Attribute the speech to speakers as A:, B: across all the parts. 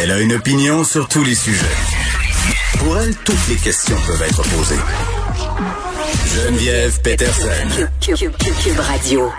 A: Elle a une opinion sur tous les sujets. Pour elle, toutes les questions peuvent être posées. Geneviève Peterson.
B: Cube, Radio.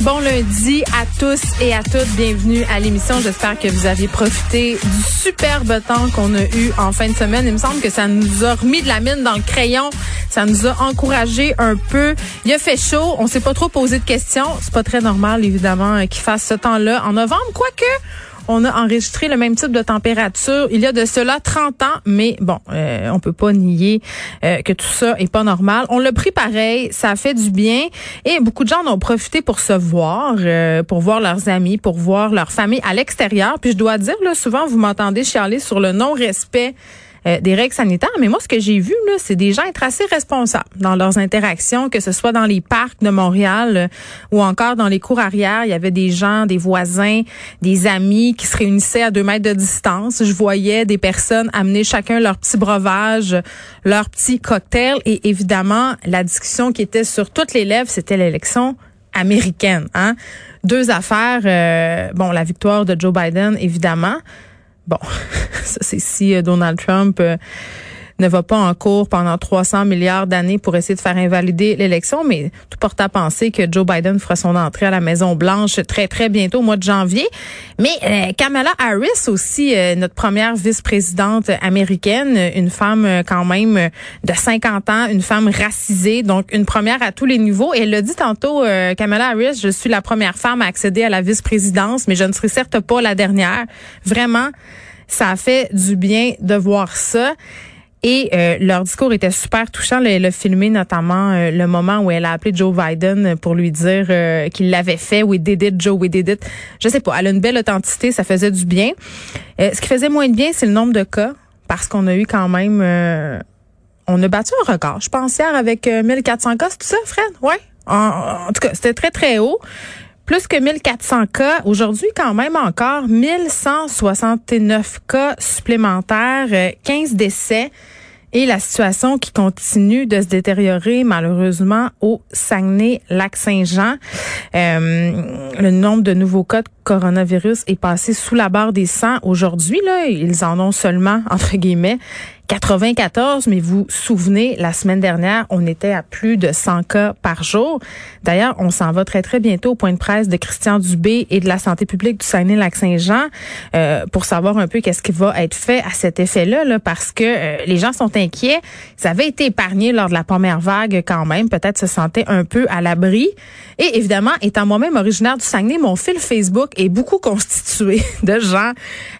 C: Bon lundi à tous et à toutes. Bienvenue à l'émission. J'espère que vous avez profité du superbe temps qu'on a eu en fin de semaine. Il me semble que ça nous a remis de la mine dans le crayon. Ça nous a encouragé un peu. Il a fait chaud. On s'est pas trop posé de questions. C'est pas très normal, évidemment, qu'il fasse ce temps-là en novembre. Quoique, on a enregistré le même type de température il y a de cela 30 ans, mais bon, euh, on peut pas nier euh, que tout ça est pas normal. On l'a pris pareil, ça a fait du bien et beaucoup de gens en ont profité pour se voir, euh, pour voir leurs amis, pour voir leur famille à l'extérieur. Puis je dois dire là, souvent vous m'entendez chialer sur le non-respect euh, des règles sanitaires. Mais moi, ce que j'ai vu, là, c'est des gens être assez responsables dans leurs interactions, que ce soit dans les parcs de Montréal euh, ou encore dans les cours arrière. Il y avait des gens, des voisins, des amis qui se réunissaient à deux mètres de distance. Je voyais des personnes amener chacun leur petit breuvage, leur petit cocktail. Et évidemment, la discussion qui était sur toutes les lèvres, c'était l'élection américaine. Hein? Deux affaires. Euh, bon, la victoire de Joe Biden, évidemment. Bon, ça c'est si euh, Donald Trump euh, ne va pas en cours pendant 300 milliards d'années pour essayer de faire invalider l'élection, mais tout porte à penser que Joe Biden fera son entrée à la Maison Blanche très très bientôt au mois de janvier. Mais euh, Kamala Harris aussi, notre première vice-présidente américaine, une femme quand même de 50 ans, une femme racisée, donc une première à tous les niveaux. Et elle l'a dit tantôt, Kamala Harris, je suis la première femme à accéder à la vice-présidence, mais je ne serai certes pas la dernière. Vraiment. Ça a fait du bien de voir ça. Et euh, leur discours était super touchant. Elle a filmé notamment euh, le moment où elle a appelé Joe Biden pour lui dire euh, qu'il l'avait fait. We did it, Joe, we did it. Je sais pas. Elle a une belle authenticité, ça faisait du bien. ce qui faisait moins de bien, c'est le nombre de cas, parce qu'on a eu quand même, on a battu un record. Je pense hier avec 1400 cas, c'est tout ça, Fred? Ouais? En tout cas, c'était très très haut plus que 1400 cas. Aujourd'hui, quand même encore 1169 cas supplémentaires, 15 euh, décès et la situation qui continue de se détériorer malheureusement au Saguenay-Lac-Saint-Jean. Euh, le nombre de nouveaux cas de coronavirus est passé sous la barre des 100 aujourd'hui. Là, ils en ont seulement entre guillemets 94, mais vous vous souvenez, la semaine dernière, on était à plus de 100 cas par jour. D'ailleurs, on s'en va très, très bientôt au point de presse de Christian Dubé et de la santé publique du Saguenay-Lac-Saint-Jean euh, pour savoir un peu qu'est-ce qui va être fait à cet effet-là, là, parce que euh, les gens sont inquiets. Ça avait été épargné lors de la première vague quand même, peut-être se sentait un peu à l'abri. Et évidemment, étant moi-même originaire du Saguenay, mon fil Facebook est beaucoup constitué de gens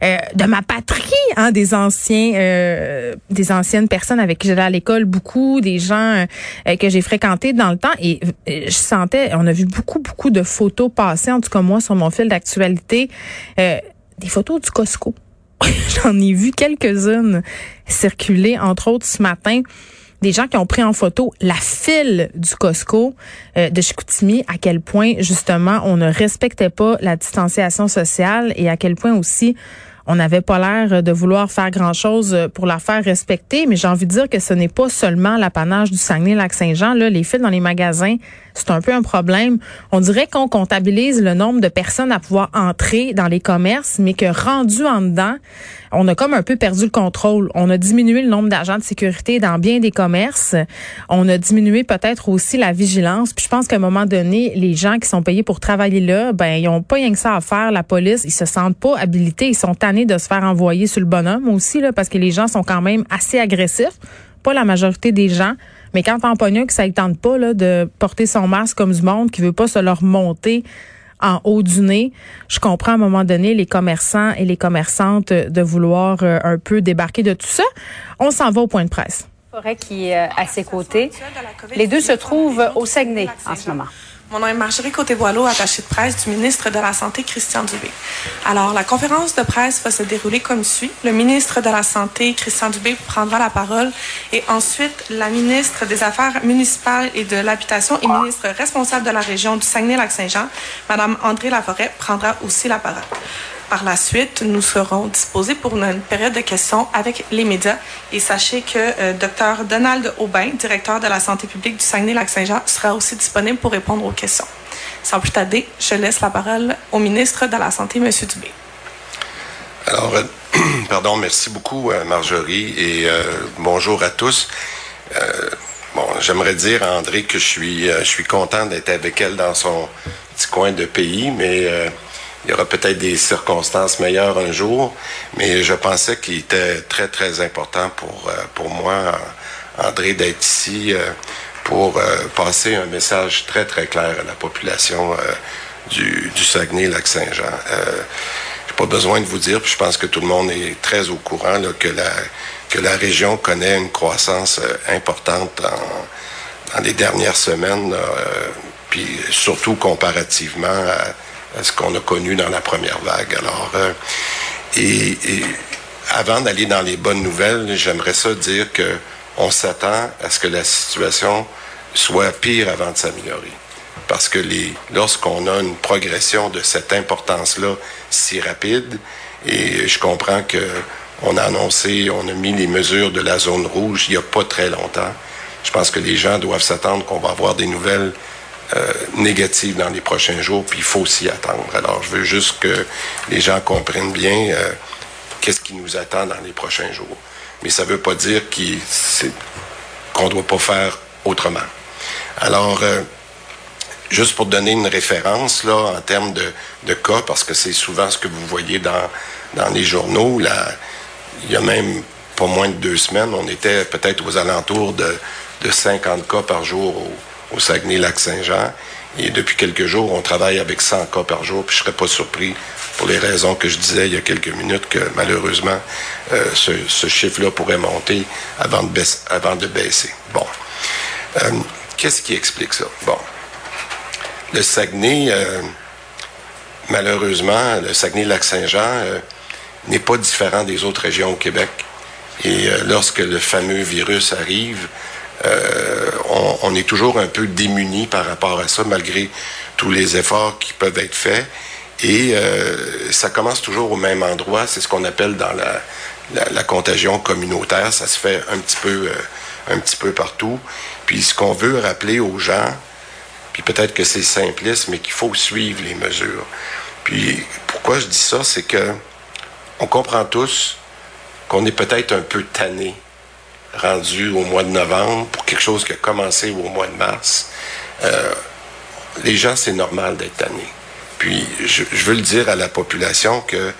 C: euh, de ma patrie, hein, des anciens des anciennes personnes avec qui j'allais à l'école, beaucoup des gens euh, que j'ai fréquentés dans le temps. Et euh, je sentais, on a vu beaucoup beaucoup de photos passer, en tout cas moi sur mon fil d'actualité, euh, des photos du Costco. J'en ai vu quelques-unes circuler, entre autres ce matin. Des gens qui ont pris en photo la file du Costco de Chicoutimi, à quel point justement on ne respectait pas la distanciation sociale et à quel point aussi on n'avait pas l'air de vouloir faire grand-chose pour la faire respecter, mais j'ai envie de dire que ce n'est pas seulement l'apanage du Saguenay-Lac-Saint-Jean. Là, les fils dans les magasins, c'est un peu un problème. On dirait qu'on comptabilise le nombre de personnes à pouvoir entrer dans les commerces, mais que rendu en dedans, on a comme un peu perdu le contrôle. On a diminué le nombre d'agents de sécurité dans bien des commerces. On a diminué peut-être aussi la vigilance. Puis je pense qu'à un moment donné, les gens qui sont payés pour travailler là, ben ils ont pas rien que ça à faire. La police, ils se sentent pas habilités. Ils sont tannés de se faire envoyer sur le bonhomme aussi là, parce que les gens sont quand même assez agressifs. Pas la majorité des gens. Mais quand t'en pognes que ça ne tente pas de porter son masque comme du monde, qui veut pas se leur monter en haut du nez. Je comprends à un moment donné les commerçants et les commerçantes de vouloir euh, un peu débarquer de tout ça. On s'en va au point de presse.
D: Forêt qui est à ses côtés. Les deux se trouvent au Saguenay en ce moment.
E: Mon nom est Marjorie Côté-Boileau, attachée de presse du ministre de la Santé, Christian Dubé. Alors, la conférence de presse va se dérouler comme suit. Le ministre de la Santé, Christian Dubé, prendra la parole et ensuite, la ministre des Affaires municipales et de l'Habitation et ministre responsable de la région du Saguenay-Lac-Saint-Jean, Madame André Laforêt, prendra aussi la parole. Par la suite, nous serons disposés pour une période de questions avec les médias. Et sachez que euh, Dr Donald Aubin, directeur de la santé publique du Saguenay-Lac-Saint-Jean, sera aussi disponible pour répondre aux questions. Sans plus tarder, je laisse la parole au ministre de la Santé, M. Dubé.
B: Alors, euh, pardon, merci beaucoup, euh, Marjorie, et bonjour à tous. bon, j'aimerais dire à André que je suis, je suis content d'être avec elle dans son petit coin de pays, mais il y aura peut-être des circonstances meilleures un jour. Mais je pensais qu'il était très, très important pour, pour moi, André, d'être ici pour passer un message très, très clair à la population du, Saguenay-Lac-Saint-Jean pas besoin de vous dire, puis je pense que tout le monde est très au courant que, la, que la région connaît une croissance euh, importante dans les dernières semaines, euh, puis surtout comparativement à, ce qu'on a connu dans la première vague. Alors, euh, et, avant d'aller dans les bonnes nouvelles, j'aimerais ça dire que on s'attend à ce que la situation soit pire avant de s'améliorer parce que les, lorsqu'on a une progression de cette importance-là si rapide, et je comprends que on a annoncé, on a mis les mesures de la zone rouge il n'y a pas très longtemps. Je pense que les gens doivent s'attendre qu'on va avoir des nouvelles euh, négatives dans les prochains jours, puis il faut s'y attendre. Alors, je veux juste que les gens comprennent bien euh, qu'est-ce qui nous attend dans les prochains jours. Mais ça ne veut pas dire qu'on ne doit pas faire autrement. Alors, euh, Juste pour donner une référence là, en termes de, cas, parce que c'est souvent ce que vous voyez dans, dans les journaux, là, il y a même pas moins de deux semaines, on était peut-être aux alentours de, de 50 cas par jour au Saguenay-Lac-Saint-Jean. Et depuis quelques jours, on travaille avec 100 cas par jour. Puis je serais pas surpris, pour les raisons que je disais il y a quelques minutes, que malheureusement, euh, ce, chiffre-là pourrait monter avant de, baisser. Bon. Euh, Qu'est-ce qui explique ça? Bon le Saguenay, euh, malheureusement, le Saguenay-Lac-Saint-Jean n'est pas différent des autres régions au Québec. Et lorsque le fameux virus arrive, on, est toujours un peu démuni par rapport à ça, malgré tous les efforts qui peuvent être faits. Et ça commence toujours au même endroit. C'est ce qu'on appelle dans la, contagion communautaire. Ça se fait un petit peu, un petit peu partout. Puis ce qu'on veut rappeler aux gens, puis peut-être que c'est simpliste, mais qu'il faut suivre les mesures. Puis pourquoi je dis ça, c'est que on comprend tous qu'on est peut-être un peu tanné, rendu au mois de novembre, pour quelque chose qui a commencé au mois de mars. Euh, les gens, c'est normal d'être tanné. Puis je, veux le dire à la population que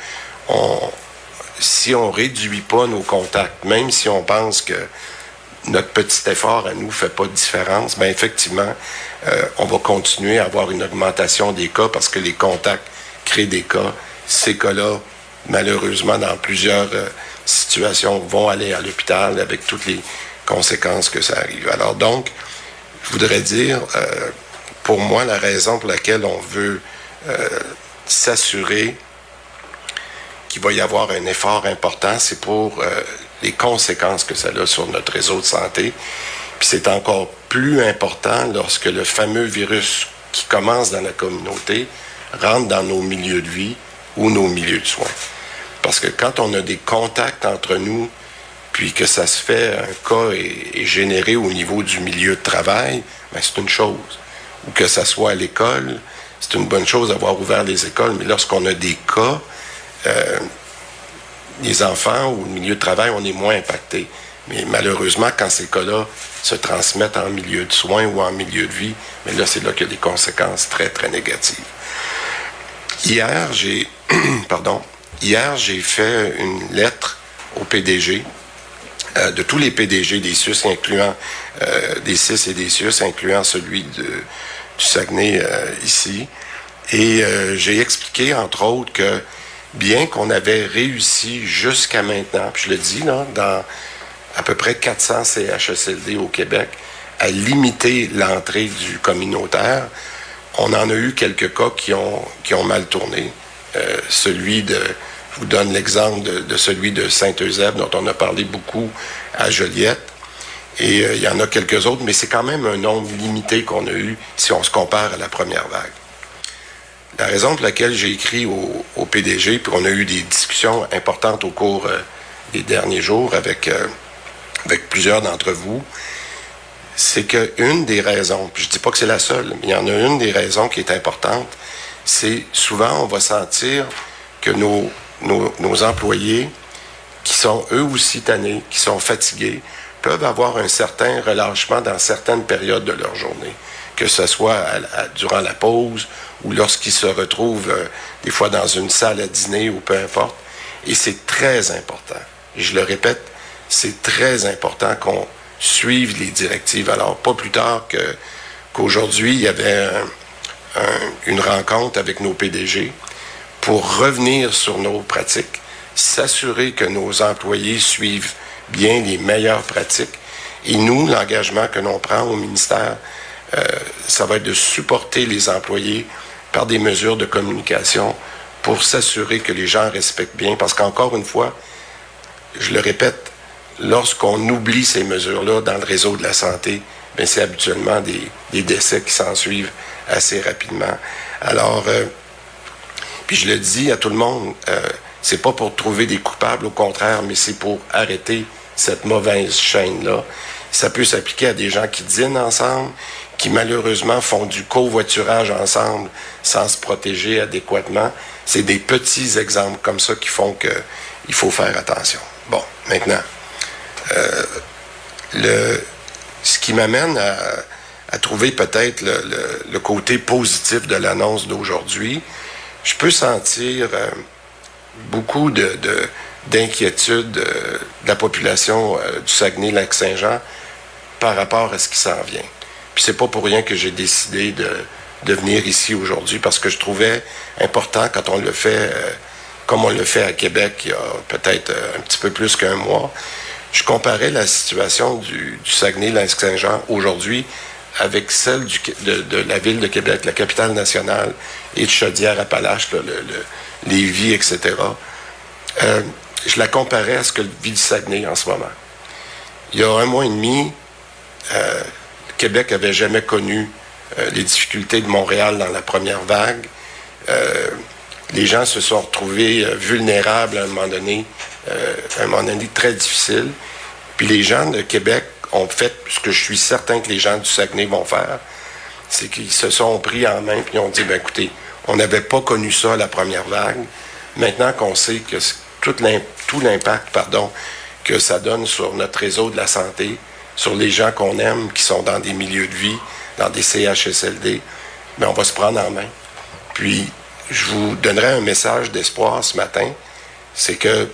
B: si on réduit pas nos contacts, même si on pense que notre petit effort à nous fait pas de différence, bien effectivement, euh, on va continuer à avoir une augmentation des cas parce que les contacts créent des cas. Ces cas-là, malheureusement, dans plusieurs euh, situations, vont aller à l'hôpital avec toutes les conséquences que ça arrive. Alors donc, je voudrais dire, euh, pour moi, la raison pour laquelle on veut euh, s'assurer qu'il va y avoir un effort important, c'est pour euh, les conséquences que ça a sur notre réseau de santé. Puis c'est encore plus important lorsque le fameux virus qui commence dans la communauté rentre dans nos milieux de vie ou nos milieux de soins. Parce que quand on a des contacts entre nous, puis que ça se fait, un cas est, généré au niveau du milieu de travail, ben c'est une chose. Ou que ça soit à l'école, c'est une bonne chose d'avoir ouvert les écoles, mais lorsqu'on a des cas, euh, les enfants ou le milieu de travail, on est moins impacté. Mais malheureusement, quand ces cas-là se transmettent en milieu de soins ou en milieu de vie, mais là, c'est là qu'il y a des conséquences très, très négatives. Hier, j'ai, pardon, hier, j'ai fait une lettre au PDG, euh, de tous les PDG des SUS, incluant euh, des CIS et des SUS, incluant celui de, du Saguenay euh, ici. Et j'ai expliqué, entre autres, que bien qu'on avait réussi jusqu'à maintenant, puis je le dis, là, dans à peu près 400 CHSLD au Québec, à limiter l'entrée du communautaire, on en a eu quelques cas qui ont, qui ont mal tourné. Euh, celui de, je vous donne l'exemple de, celui de Saint-Eusèbe, dont on a parlé beaucoup à Joliette. Et euh, il y en a quelques autres, mais c'est quand même un nombre limité qu'on a eu si on se compare à la première vague. La raison pour laquelle j'ai écrit au, PDG, puis on a eu des discussions importantes au cours euh, des derniers jours avec, avec plusieurs d'entre vous, c'est qu'une des raisons, puis je dis pas que c'est la seule, mais il y en a une des raisons qui est importante, c'est souvent on va sentir que nos, nos, nos employés qui sont eux aussi tannés, qui sont fatigués, peuvent avoir un certain relâchement dans certaines périodes de leur journée, que ce soit durant la pause ou lorsqu'ils se retrouvent euh, des fois dans une salle à dîner ou peu importe. Et c'est très important. Je le répète, c'est très important qu'on suive les directives. Alors, pas plus tard qu'aujourd'hui, il y avait une rencontre avec nos PDG pour revenir sur nos pratiques, s'assurer que nos employés suivent bien les meilleures pratiques. Et nous, l'engagement que l'on prend au ministère, euh, ça va être de supporter les employés par des mesures de communication pour s'assurer que les gens respectent bien. Parce qu'encore une fois, je le répète, lorsqu'on oublie ces mesures-là dans le réseau de la santé, ben, c'est habituellement des, décès qui s'en suivent assez rapidement. Alors, euh, puis je le dis à tout le monde, euh, c'est pas pour trouver des coupables, au contraire, mais c'est pour arrêter cette mauvaise chaîne-là. Ça peut s'appliquer à des gens qui dînent ensemble, qui malheureusement font du covoiturage ensemble sans se protéger adéquatement. C'est des petits exemples comme ça qui font qu'il faut faire attention. Bon, maintenant, euh, le, ce qui m'amène à, trouver peut-être le, côté positif de l'annonce d'aujourd'hui, je peux sentir euh, beaucoup de d'inquiétude euh, de la population euh, du Saguenay-Lac-Saint-Jean par rapport à ce qui s'en vient. Puis c'est pas pour rien que j'ai décidé de, venir ici aujourd'hui parce que je trouvais important quand on le fait comme on le fait à Québec il y a peut-être un petit peu plus qu'un mois. Je comparais la situation du Saguenay-Lac-Saint-Jean aujourd'hui avec celle de, la ville de Québec, la capitale nationale, et de Chaudière-Appalaches, le, le, Lévis, etc. Euh, je la comparais à ce que vit le Saguenay en ce moment. Il y a un mois et demi, euh, Québec avait jamais connu euh, les difficultés de Montréal dans la première vague. Les gens se sont retrouvés vulnérables à un moment donné, à un moment donné très difficile. Puis les gens de Québec ont fait ce que je suis certain que les gens du Saguenay vont faire, c'est qu'ils se sont pris en main puis ont dit, ben écoutez, on n'avait pas connu ça la première vague. Maintenant qu'on sait que tout l'impact pardon, que ça donne sur notre réseau de la santé, sur les gens qu'on aime, qui sont dans des milieux de vie, dans des CHSLD, mais on va se prendre en main. Puis, je vous donnerai un message d'espoir ce matin, c'est que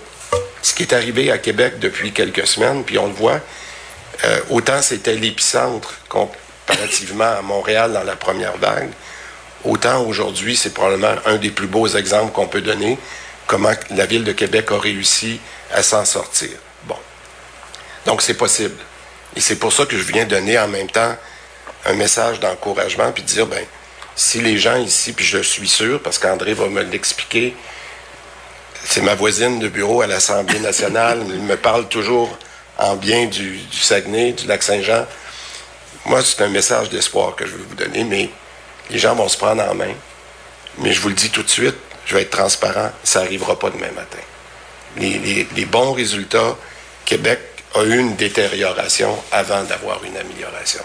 B: ce qui est arrivé à Québec depuis quelques semaines, puis on le voit, euh, autant c'était l'épicentre comparativement à Montréal dans la première vague, autant aujourd'hui, c'est probablement un des plus beaux exemples qu'on peut donner comment la ville de Québec a réussi à s'en sortir. Bon. Donc, c'est possible. Et c'est pour ça que je viens donner en même temps un message d'encouragement, puis dire, ben, si les gens ici, puis je suis sûr, parce qu'André va me l'expliquer, c'est ma voisine de bureau à l'Assemblée nationale, il me parle toujours en bien du, Saguenay, du lac Saint-Jean. Moi, c'est un message d'espoir que je veux vous donner, mais les gens vont se prendre en main. Mais je vous le dis tout de suite, je vais être transparent, ça n'arrivera pas demain matin. Les, bons résultats, Québec a eu une détérioration avant d'avoir une amélioration.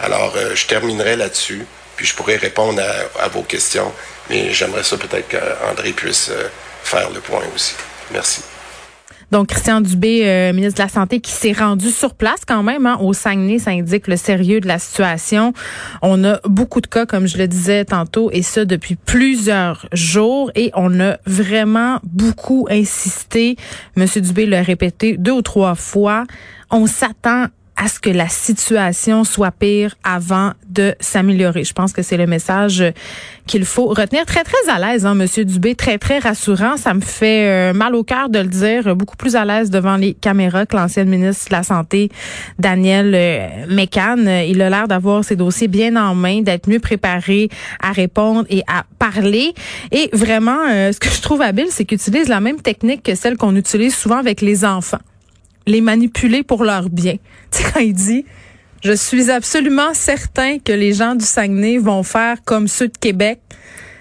B: Alors, euh, je terminerai là-dessus, puis je pourrai répondre à, vos questions, mais j'aimerais ça peut-être qu'André puisse euh, faire le point aussi. Merci.
C: Donc, Christian Dubé, euh, ministre de la Santé, qui s'est rendu sur place quand même hein, au Saguenay, ça indique le sérieux de la situation. On a beaucoup de cas, comme je le disais tantôt, et ça depuis plusieurs jours. Et on a vraiment beaucoup insisté. Monsieur Dubé l'a répété deux ou trois fois. On s'attend à ce que la situation soit pire avant de s'améliorer. Je pense que c'est le message qu'il faut retenir. Très, très à l'aise, hein, Monsieur Dubé, très, très rassurant. Ça me fait euh, mal au cœur de le dire. Beaucoup plus à l'aise devant les caméras que l'ancienne ministre de la Santé, Daniel euh. Il a l'air d'avoir ses dossiers bien en main, d'être mieux préparé à répondre et à parler. Et vraiment, euh, ce que je trouve habile, c'est qu'il utilise la même technique que celle qu'on utilise souvent avec les enfants les manipuler pour leur bien. Tu sais, quand il dit, je suis absolument certain que les gens du Saguenay vont faire comme ceux de Québec,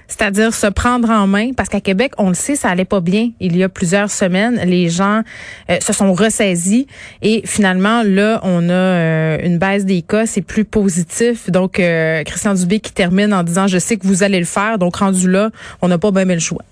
C: c'est-à-dire se prendre en main, parce qu'à Québec, on le sait, ça allait pas bien. Il y a plusieurs semaines, les gens euh, se sont ressaisis et finalement, là, on a euh, une baisse des cas, c'est plus positif. Donc, euh, Christian Dubé qui termine en disant, je sais que vous allez le faire, donc rendu là, on n'a pas bien le choix.